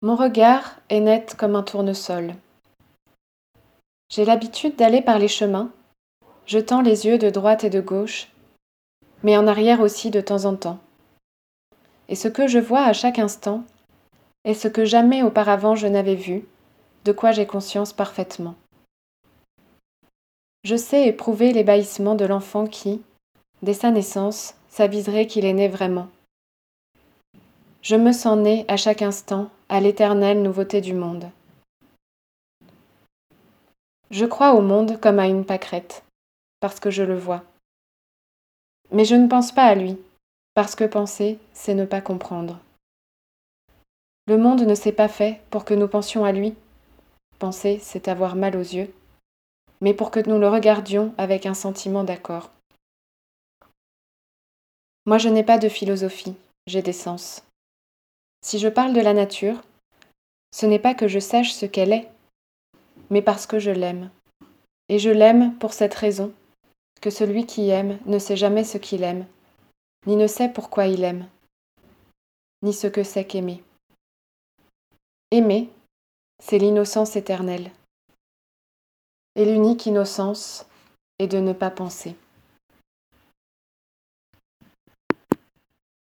Mon regard est net comme un tournesol. J'ai l'habitude d'aller par les chemins, jetant les yeux de droite et de gauche, mais en arrière aussi de temps en temps. Et ce que je vois à chaque instant est ce que jamais auparavant je n'avais vu, de quoi j'ai conscience parfaitement. Je sais éprouver l'ébahissement de l'enfant qui, dès sa naissance, s'aviserait qu'il est né vraiment. Je me sens né à chaque instant à l'éternelle nouveauté du monde. Je crois au monde comme à une pâquerette, parce que je le vois. Mais je ne pense pas à lui, parce que penser, c'est ne pas comprendre. Le monde ne s'est pas fait pour que nous pensions à lui. Penser, c'est avoir mal aux yeux, mais pour que nous le regardions avec un sentiment d'accord. Moi, je n'ai pas de philosophie, j'ai des sens. Si je parle de la nature, ce n'est pas que je sache ce qu'elle est, mais parce que je l'aime. Et je l'aime pour cette raison, que celui qui aime ne sait jamais ce qu'il aime, ni ne sait pourquoi il aime, ni ce que c'est qu'aimer. Aimer, c'est l'innocence éternelle. Et l'unique innocence est de ne pas penser.